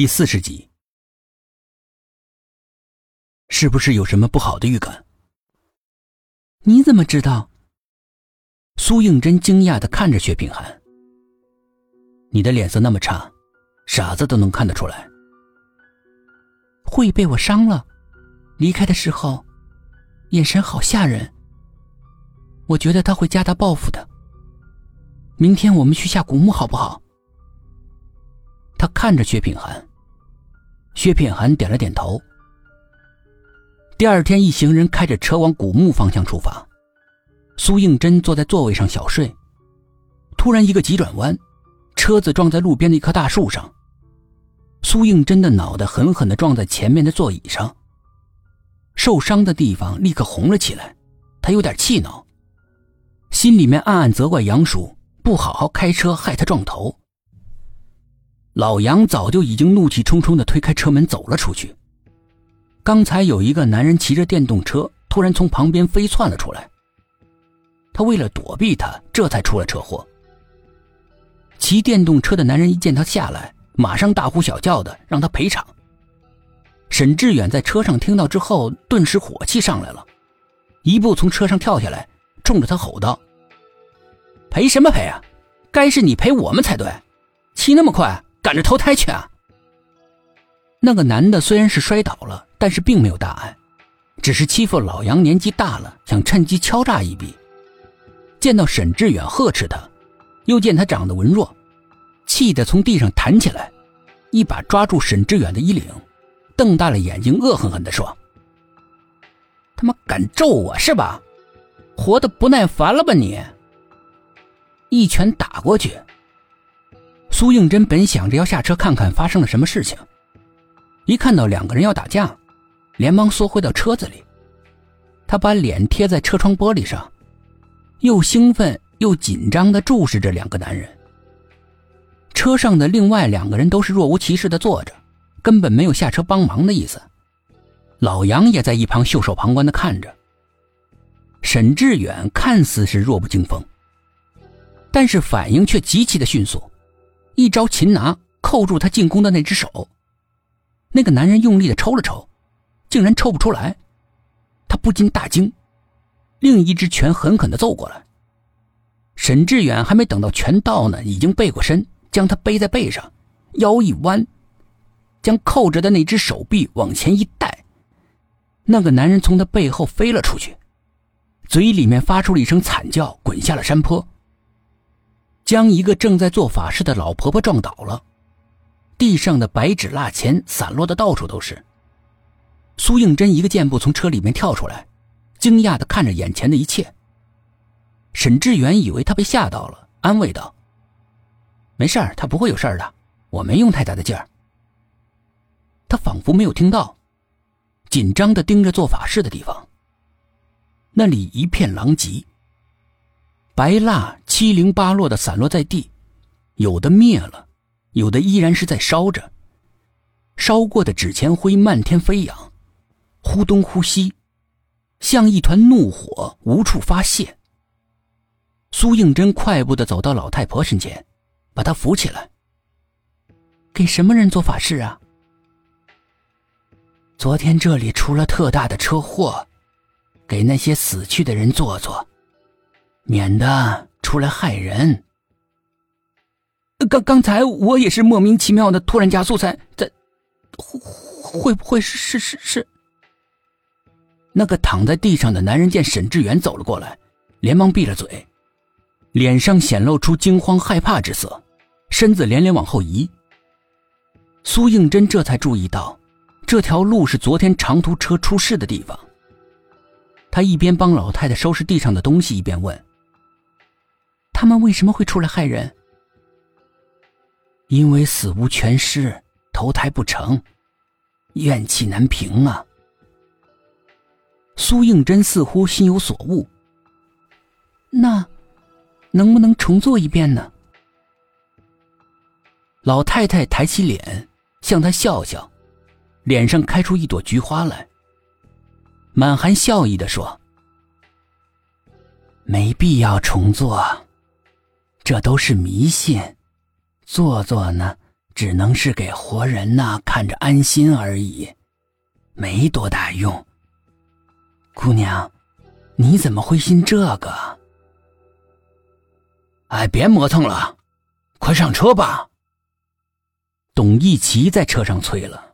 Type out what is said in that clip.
第四十集，是不是有什么不好的预感？你怎么知道？苏应真惊讶的看着薛品涵。你的脸色那么差，傻子都能看得出来。会被我伤了，离开的时候，眼神好吓人。我觉得他会加大报复的。明天我们去下古墓好不好？他看着薛品涵。薛品涵点了点头。第二天，一行人开着车往古墓方向出发。苏应真坐在座位上小睡，突然一个急转弯，车子撞在路边的一棵大树上。苏应真的脑袋狠狠地撞在前面的座椅上，受伤的地方立刻红了起来。他有点气恼，心里面暗暗责怪杨叔不好好开车，害他撞头。老杨早就已经怒气冲冲地推开车门走了出去。刚才有一个男人骑着电动车，突然从旁边飞窜了出来。他为了躲避他，这才出了车祸。骑电动车的男人一见他下来，马上大呼小叫的让他赔偿。沈志远在车上听到之后，顿时火气上来了，一步从车上跳下来，冲着他吼道：“赔什么赔啊？该是你赔我们才对，骑那么快！”赶着投胎去啊！那个男的虽然是摔倒了，但是并没有大碍，只是欺负老杨年纪大了，想趁机敲诈一笔。见到沈志远呵斥他，又见他长得文弱，气得从地上弹起来，一把抓住沈志远的衣领，瞪大了眼睛，恶狠狠地说：“他妈敢咒我是吧？活得不耐烦了吧你？”一拳打过去。苏应真本想着要下车看看发生了什么事情，一看到两个人要打架，连忙缩回到车子里。他把脸贴在车窗玻璃上，又兴奋又紧张地注视着两个男人。车上的另外两个人都是若无其事地坐着，根本没有下车帮忙的意思。老杨也在一旁袖手旁观地看着。沈志远看似是弱不禁风，但是反应却极其的迅速。一招擒拿，扣住他进攻的那只手。那个男人用力的抽了抽，竟然抽不出来。他不禁大惊，另一只拳狠狠的揍过来。沈志远还没等到拳到呢，已经背过身，将他背在背上，腰一弯，将扣着的那只手臂往前一带。那个男人从他背后飞了出去，嘴里面发出了一声惨叫，滚下了山坡。将一个正在做法事的老婆婆撞倒了，地上的白纸蜡钱散落的到处都是。苏应真一个箭步从车里面跳出来，惊讶的看着眼前的一切。沈志远以为他被吓到了，安慰道：“没事儿，他不会有事儿的，我没用太大的劲儿。”他仿佛没有听到，紧张的盯着做法事的地方。那里一片狼藉。白蜡七零八落的散落在地，有的灭了，有的依然是在烧着。烧过的纸钱灰漫天飞扬，忽东忽西，像一团怒火无处发泄。苏应真快步的走到老太婆身前，把她扶起来。给什么人做法事啊？昨天这里出了特大的车祸，给那些死去的人做做。免得出来害人。刚刚才我也是莫名其妙的突然加速才在，会会不会是是是是？那个躺在地上的男人见沈志远走了过来，连忙闭了嘴，脸上显露出惊慌害怕之色，身子连连往后移。苏应真这才注意到，这条路是昨天长途车出事的地方。他一边帮老太太收拾地上的东西，一边问。他们为什么会出来害人？因为死无全尸，投胎不成，怨气难平啊！苏应真似乎心有所悟。那能不能重做一遍呢？老太太抬起脸向他笑笑，脸上开出一朵菊花来，满含笑意的说：“没必要重做。”这都是迷信，做做呢，只能是给活人呐看着安心而已，没多大用。姑娘，你怎么会信这个？哎，别磨蹭了，快上车吧。董一奇在车上催了。